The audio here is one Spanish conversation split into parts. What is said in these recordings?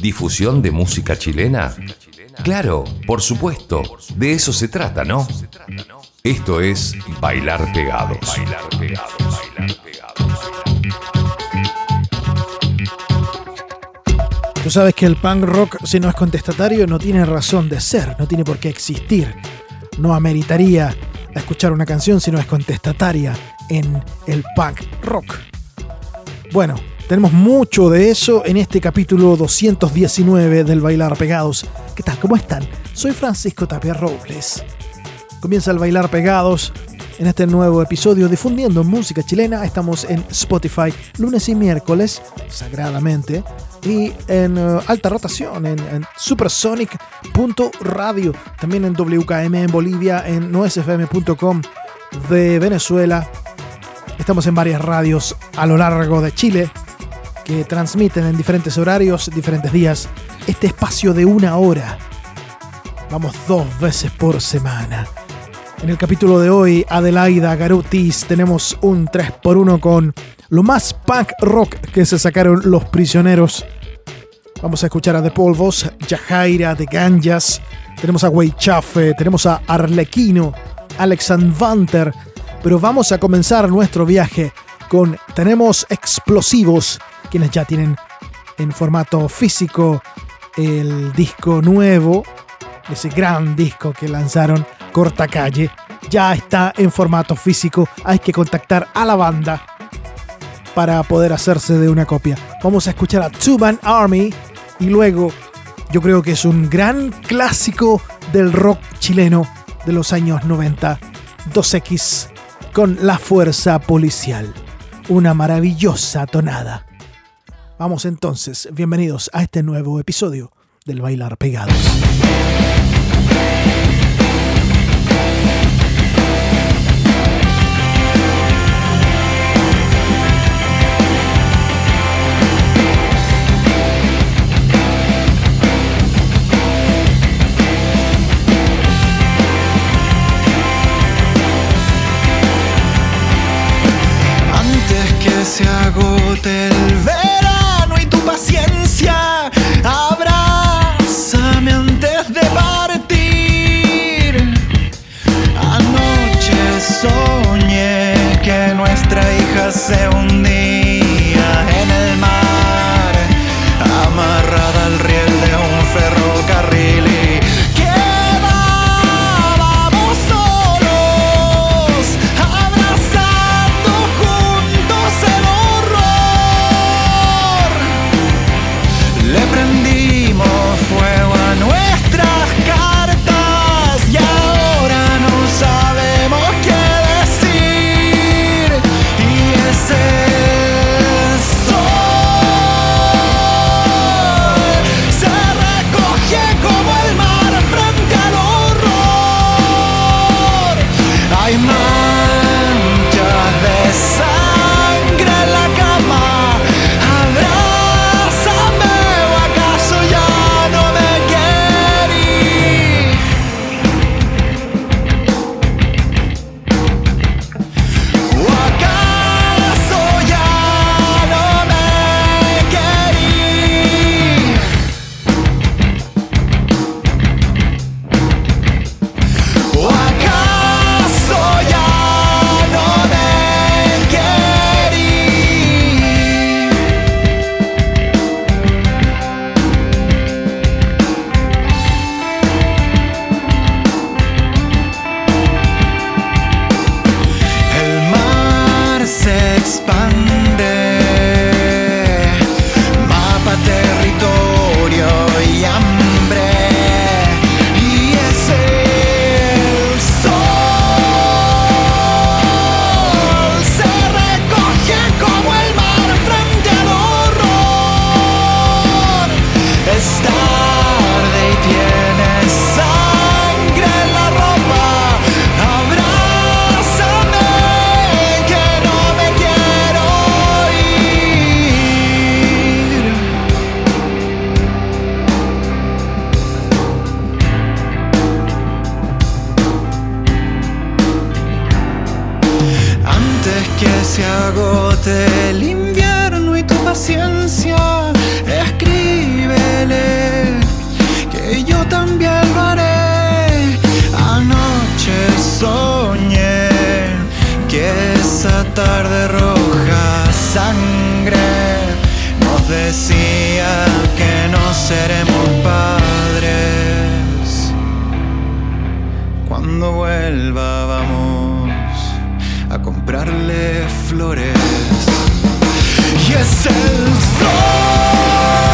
¿Difusión de música chilena? Claro, por supuesto, de eso se trata, ¿no? Esto es Bailar Pegados. Bailar Pegados. Tú sabes que el punk rock, si no es contestatario, no tiene razón de ser, no tiene por qué existir. No ameritaría escuchar una canción si no es contestataria en el punk rock. Bueno, tenemos mucho de eso en este capítulo 219 del Bailar Pegados. ¿Qué tal? ¿Cómo están? Soy Francisco Tapia Robles. Comienza el Bailar Pegados en este nuevo episodio difundiendo música chilena. Estamos en Spotify lunes y miércoles, sagradamente, y en uh, alta rotación en, en supersonic.radio, también en WKM en Bolivia, en noesfm.com de Venezuela. Estamos en varias radios a lo largo de Chile, que transmiten en diferentes horarios, diferentes días, este espacio de una hora. Vamos dos veces por semana. En el capítulo de hoy, Adelaida Garutis, tenemos un 3x1 con lo más punk rock que se sacaron los prisioneros. Vamos a escuchar a The Polvos, Yajaira de Ganjas, tenemos a Wei Chafe, tenemos a Arlequino, Alexander pero vamos a comenzar nuestro viaje con Tenemos Explosivos quienes ya tienen en formato físico el disco nuevo, ese gran disco que lanzaron Corta Calle, ya está en formato físico. Hay que contactar a la banda para poder hacerse de una copia. Vamos a escuchar a Two Man Army y luego yo creo que es un gran clásico del rock chileno de los años 90, 2X con La Fuerza Policial. Una maravillosa tonada. Vamos entonces, bienvenidos a este nuevo episodio del Bailar Pegados. Agote el verano y tu paciencia, abrázame antes de partir. Anoche soñé que nuestra hija se hundía en el mar, tarde roja sangre nos decía que no seremos padres. Cuando vuelva vamos a comprarle flores. Y es el sol.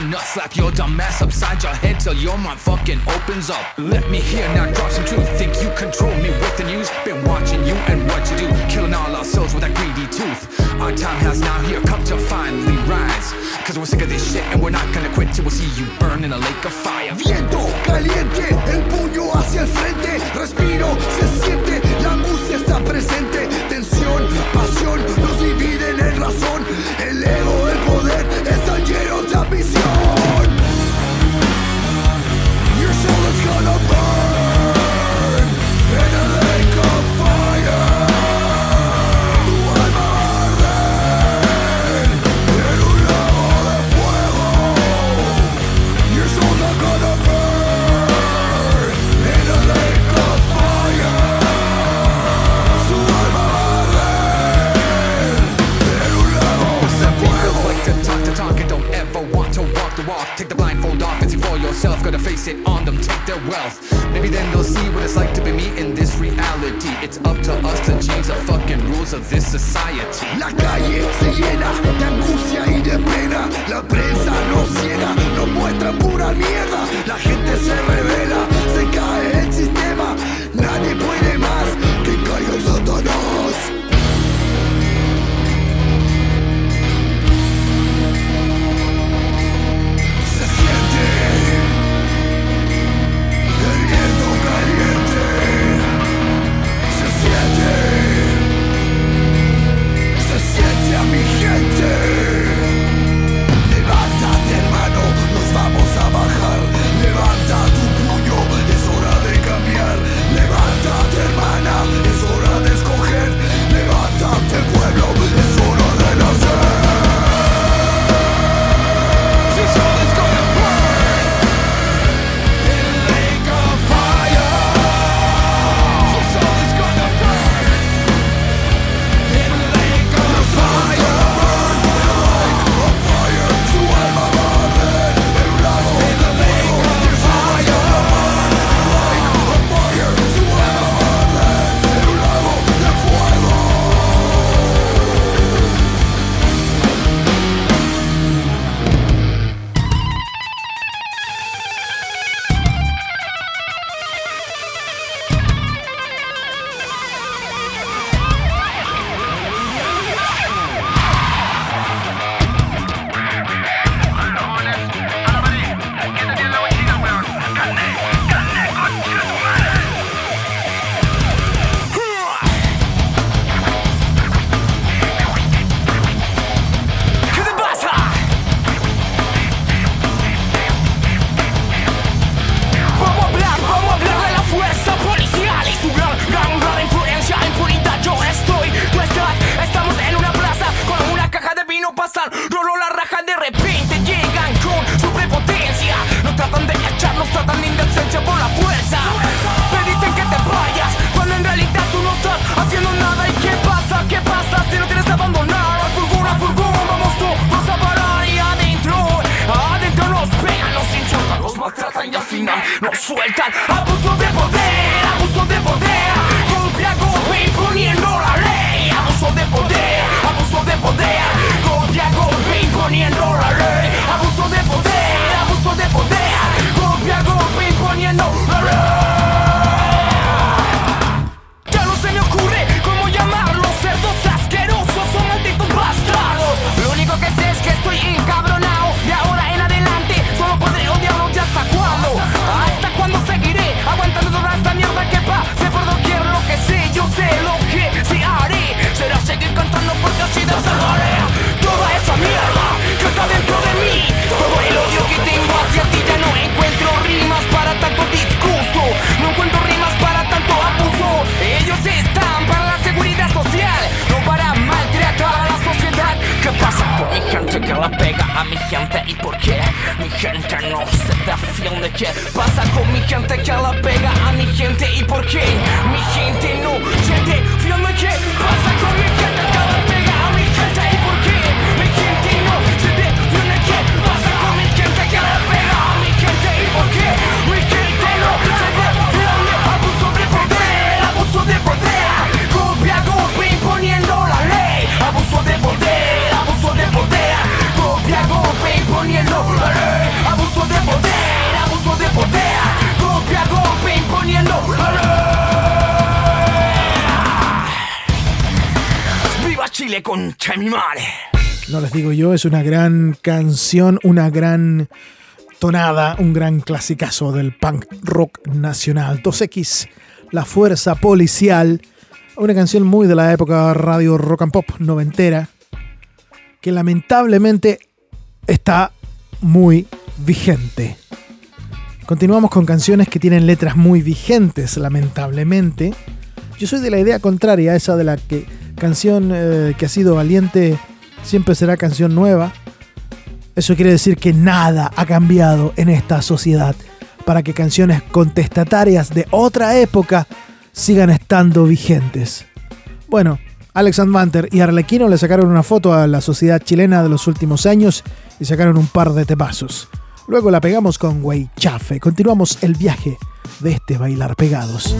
Opening coconut. Slap your dumb ass upside your head till your mind fucking opens up. Let me hear now, drop some truth. Think you control me with the news? Been watching you and what you do, killing all our souls with that greedy tooth. Our time has now here come to finally rise. Cause we're sick of this shit and we're not gonna quit till we see you burn in a lake of fire. Viento caliente, el puño hacia el frente, respiro, se siente, la angustia está presente, Take the blindfold off and see for yourself. Gotta face it on them, take their wealth. Maybe then they'll see what it's like to be me in this reality. It's up to us to change the fucking rules of this society. La calle se llena de angustia y de pena. La prensa nos ciega, nos muestra pura mierda. La gente se revela, se cae el sistema. Nadie puede pasa con mi gente que la pega a mi gente y por qué mi gente no se defiende? ¿Qué pasa con mi gente que la pega a mi gente y por qué mi gente no se defiende? ¿Qué pasa con mi gente que la pega a mi gente y por qué mi gente no se defiende? Abuso de poder, abuso de poder, golpe a golpe imponiendo la ley. Abuso de poder, abuso de poder, golpe a golpe imponiendo la ley. Abuso de poder, a golpe imponiendo. ¡Viva Chile con mi madre! No les digo yo, es una gran canción, una gran tonada, un gran clasicazo del punk rock nacional. 2X, La Fuerza Policial, una canción muy de la época radio rock and pop noventera, que lamentablemente está muy vigente. Continuamos con canciones que tienen letras muy vigentes, lamentablemente. Yo soy de la idea contraria a esa de la que canción eh, que ha sido valiente siempre será canción nueva. Eso quiere decir que nada ha cambiado en esta sociedad para que canciones contestatarias de otra época sigan estando vigentes. Bueno, Alex Manter y Arlequino le sacaron una foto a la sociedad chilena de los últimos años y sacaron un par de tepazos. Luego la pegamos con Güey Chafe. Continuamos el viaje de este bailar pegados.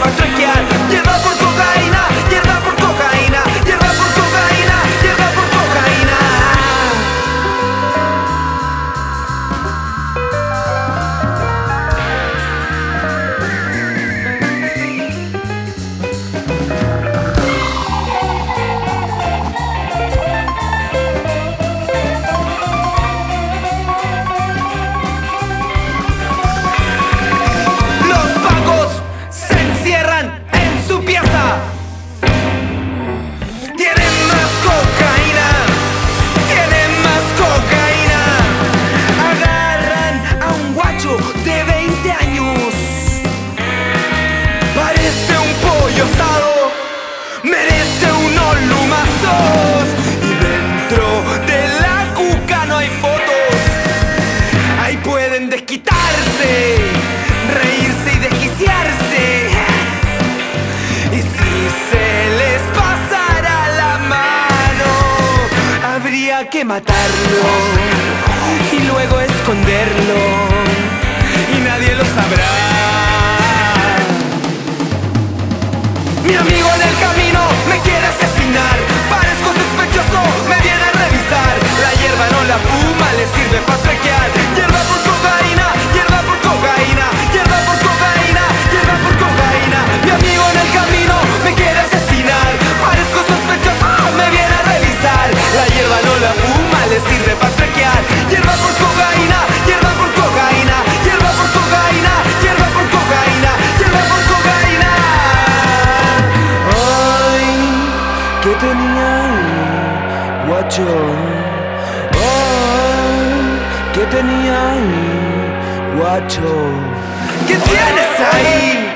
like drink yet. que matarlo y luego esconderlo y nadie lo sabrá. Mi amigo What guacho. ¿Qué tienes ahí?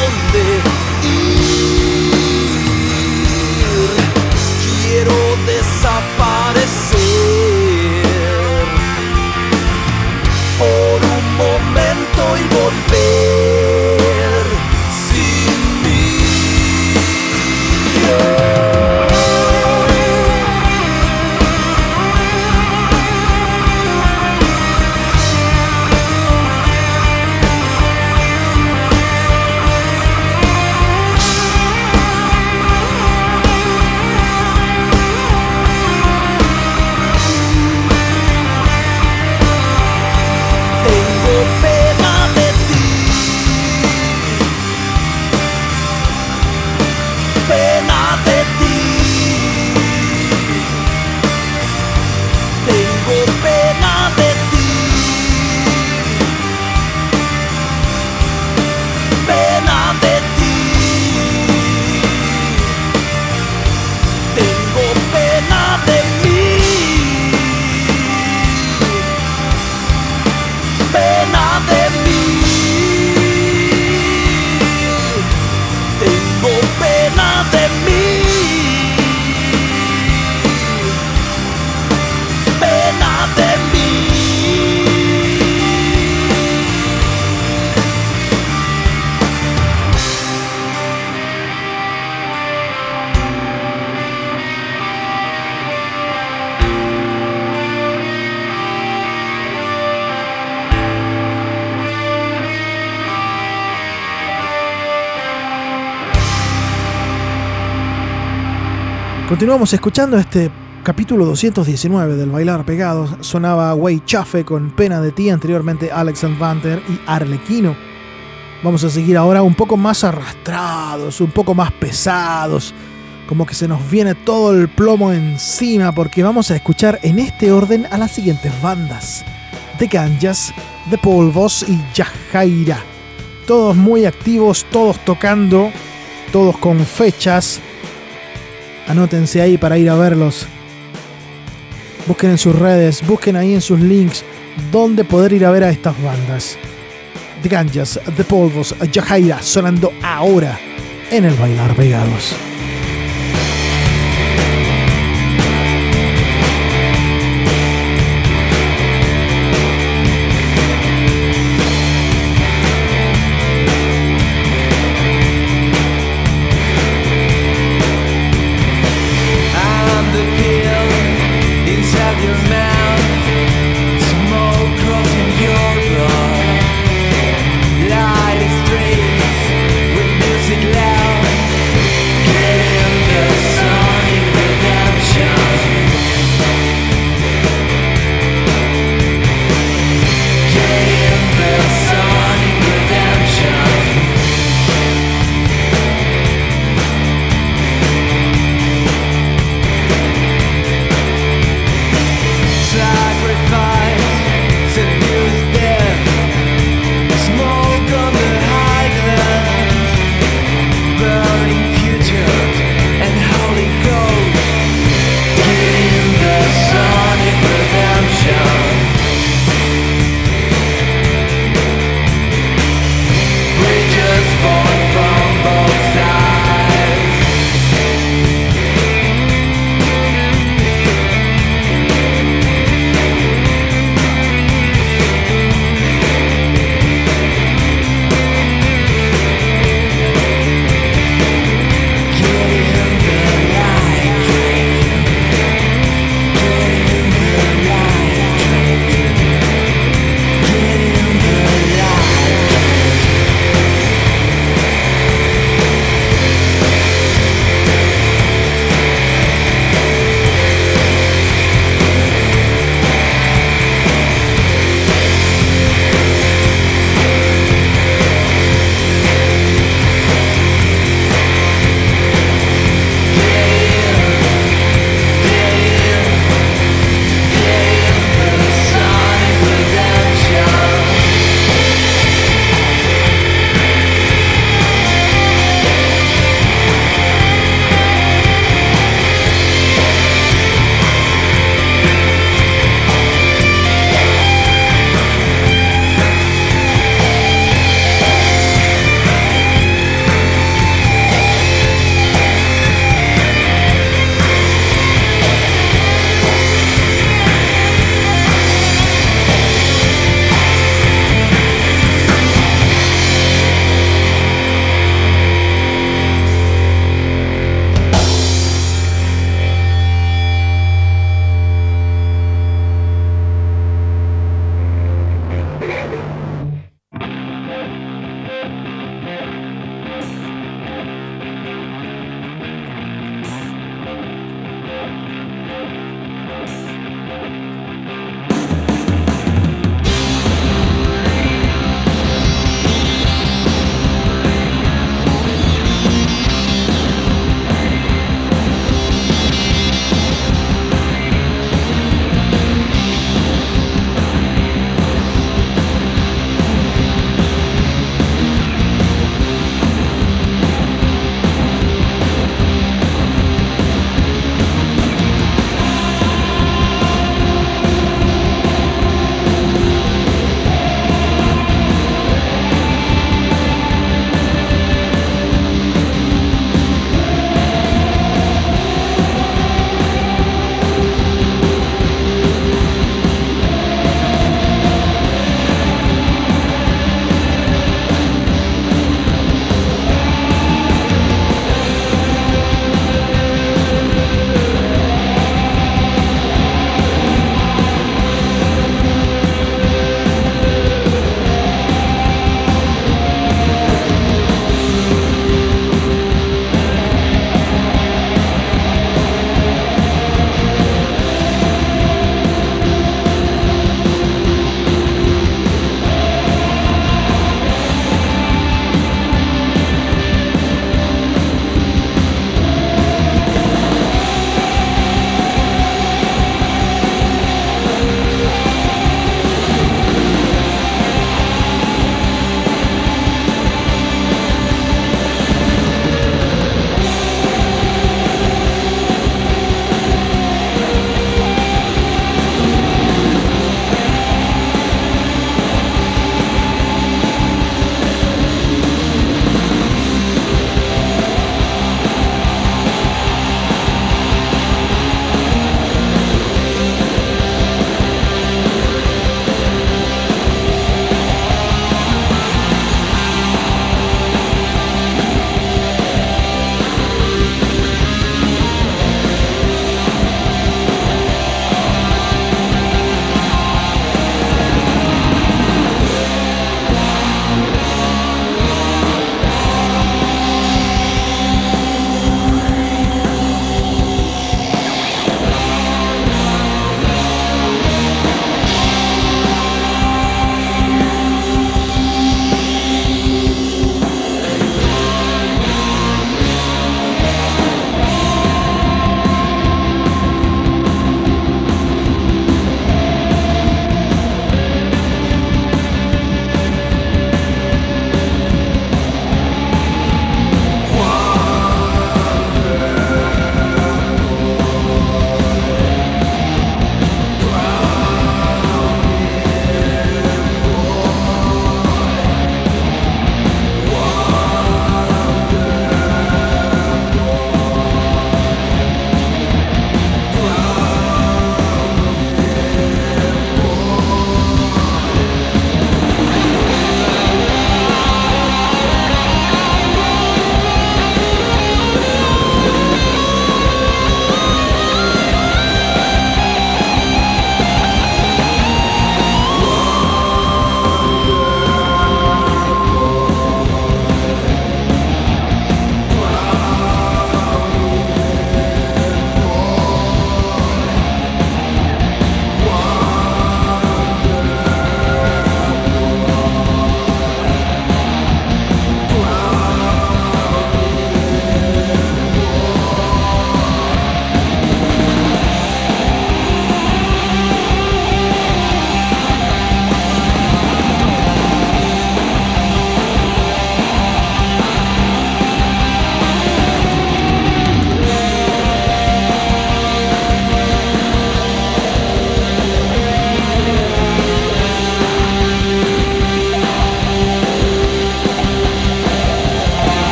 esconder. Continuamos escuchando este capítulo 219 del Bailar Pegados. Sonaba Way Chafe con Pena de Ti, anteriormente Alex Vanter y Arlequino. Vamos a seguir ahora un poco más arrastrados, un poco más pesados, como que se nos viene todo el plomo encima, porque vamos a escuchar en este orden a las siguientes bandas: The Ganjas, The Polvos y Yajaira. Todos muy activos, todos tocando, todos con fechas. Anótense ahí para ir a verlos. Busquen en sus redes, busquen ahí en sus links dónde poder ir a ver a estas bandas. The Ganjas, The Polvos, Yajaira sonando ahora en el Bailar Pegados.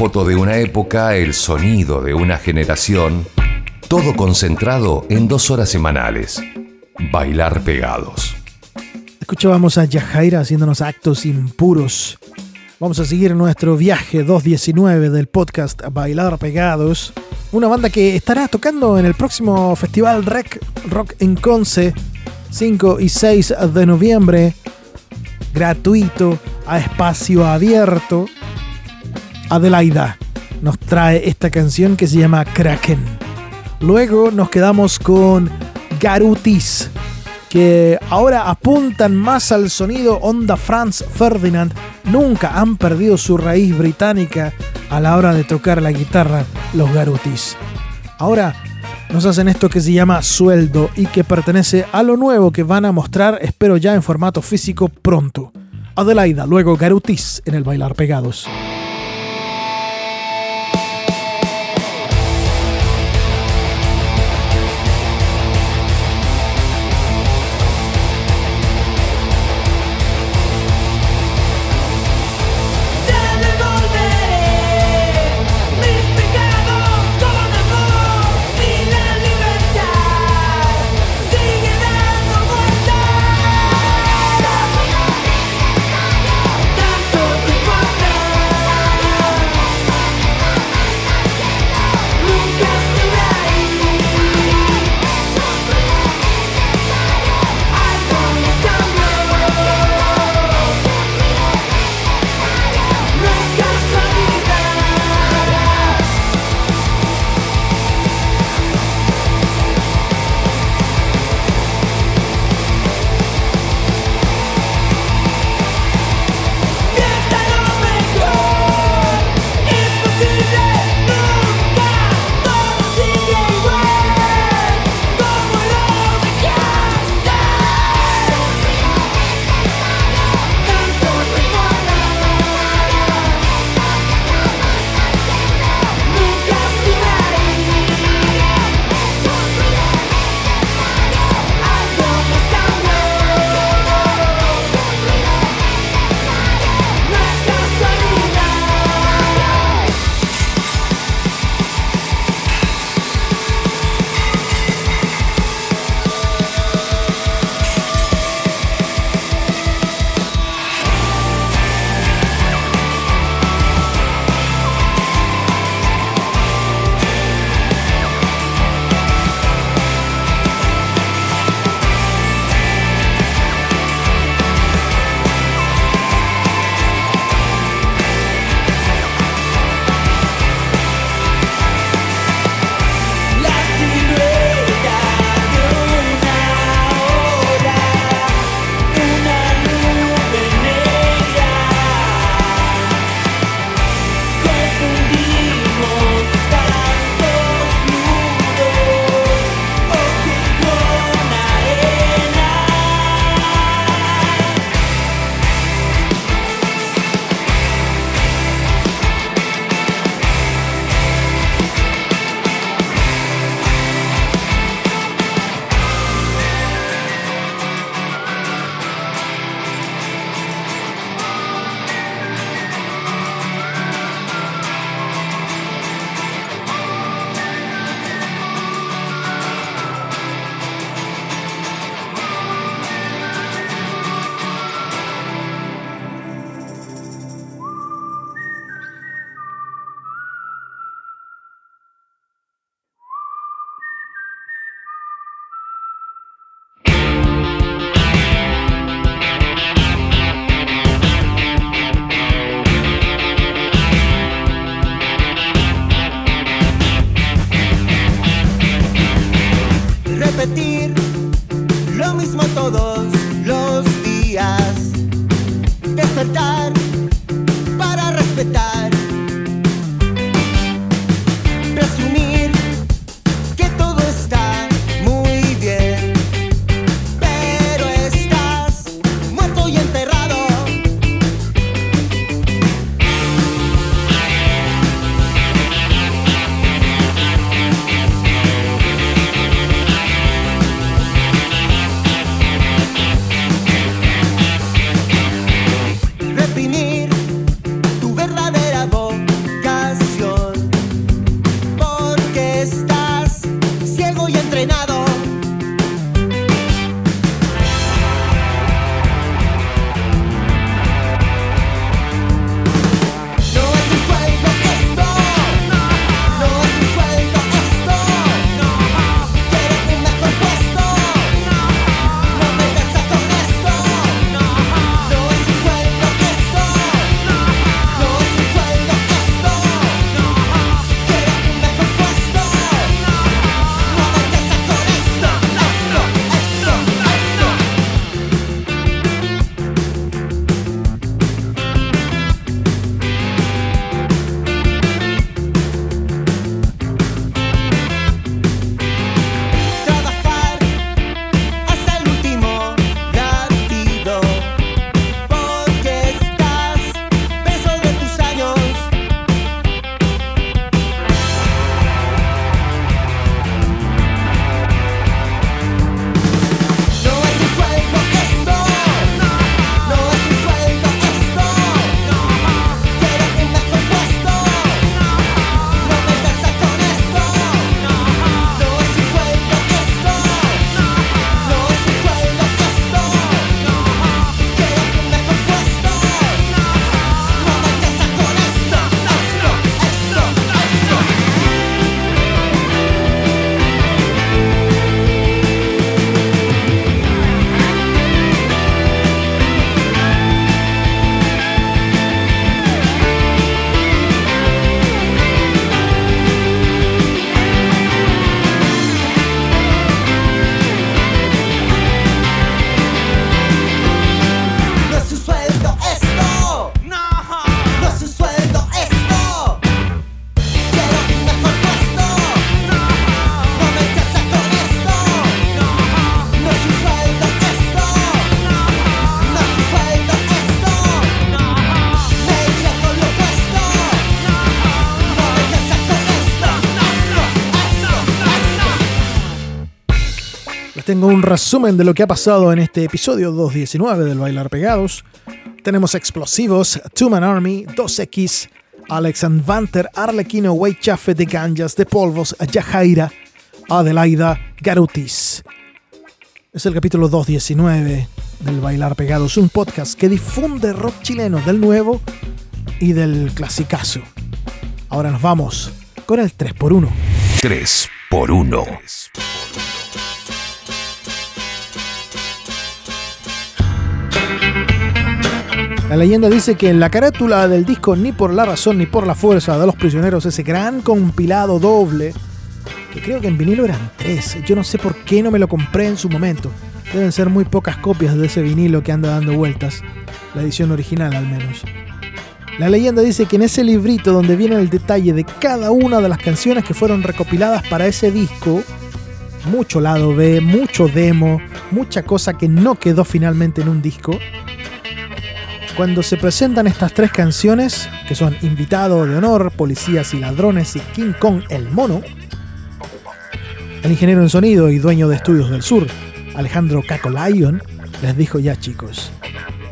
Foto de una época, el sonido de una generación, todo concentrado en dos horas semanales. Bailar pegados. Escuchábamos a Yajaira haciéndonos actos impuros. Vamos a seguir nuestro viaje 219 del podcast Bailar Pegados. Una banda que estará tocando en el próximo Festival Rec Rock en Conce, 5 y 6 de noviembre. Gratuito, a espacio abierto. Adelaida nos trae esta canción que se llama Kraken. Luego nos quedamos con Garutis, que ahora apuntan más al sonido onda Franz Ferdinand. Nunca han perdido su raíz británica a la hora de tocar la guitarra los Garutis. Ahora nos hacen esto que se llama Sueldo y que pertenece a lo nuevo que van a mostrar, espero ya en formato físico pronto. Adelaida, luego Garutis en el Bailar Pegados. tengo un resumen de lo que ha pasado en este episodio 219 del Bailar Pegados. Tenemos explosivos, Two Man Army, 2X, Alex and Vanter, Arlequino, Weichafe de Ganjas, de Polvos, Yajaira, Adelaida, Garutis. Es el capítulo 219 del Bailar Pegados, un podcast que difunde rock chileno del nuevo y del clasicazo. Ahora nos vamos con el 3x1. 3x1. 3x1. La leyenda dice que en la carátula del disco Ni por la razón ni por la fuerza de los prisioneros, ese gran compilado doble, que creo que en vinilo eran tres, yo no sé por qué no me lo compré en su momento. Deben ser muy pocas copias de ese vinilo que anda dando vueltas, la edición original al menos. La leyenda dice que en ese librito donde viene el detalle de cada una de las canciones que fueron recopiladas para ese disco, mucho lado B, mucho demo, mucha cosa que no quedó finalmente en un disco, cuando se presentan estas tres canciones, que son Invitado de Honor, Policías y Ladrones y King Kong el Mono, el ingeniero en sonido y dueño de Estudios del Sur, Alejandro Caco Lion, les dijo ya chicos,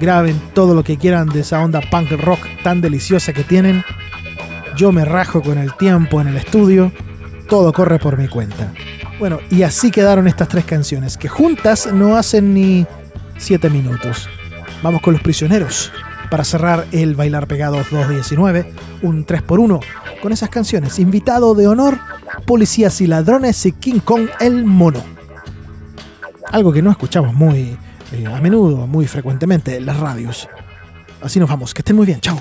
graben todo lo que quieran de esa onda punk rock tan deliciosa que tienen, yo me rajo con el tiempo en el estudio, todo corre por mi cuenta. Bueno, y así quedaron estas tres canciones, que juntas no hacen ni 7 minutos. Vamos con los prisioneros para cerrar el Bailar Pegados 219, un 3x1 con esas canciones. Invitado de honor, Policías y Ladrones y King Kong el Mono. Algo que no escuchamos muy eh, a menudo, muy frecuentemente en las radios. Así nos vamos, que estén muy bien, chao.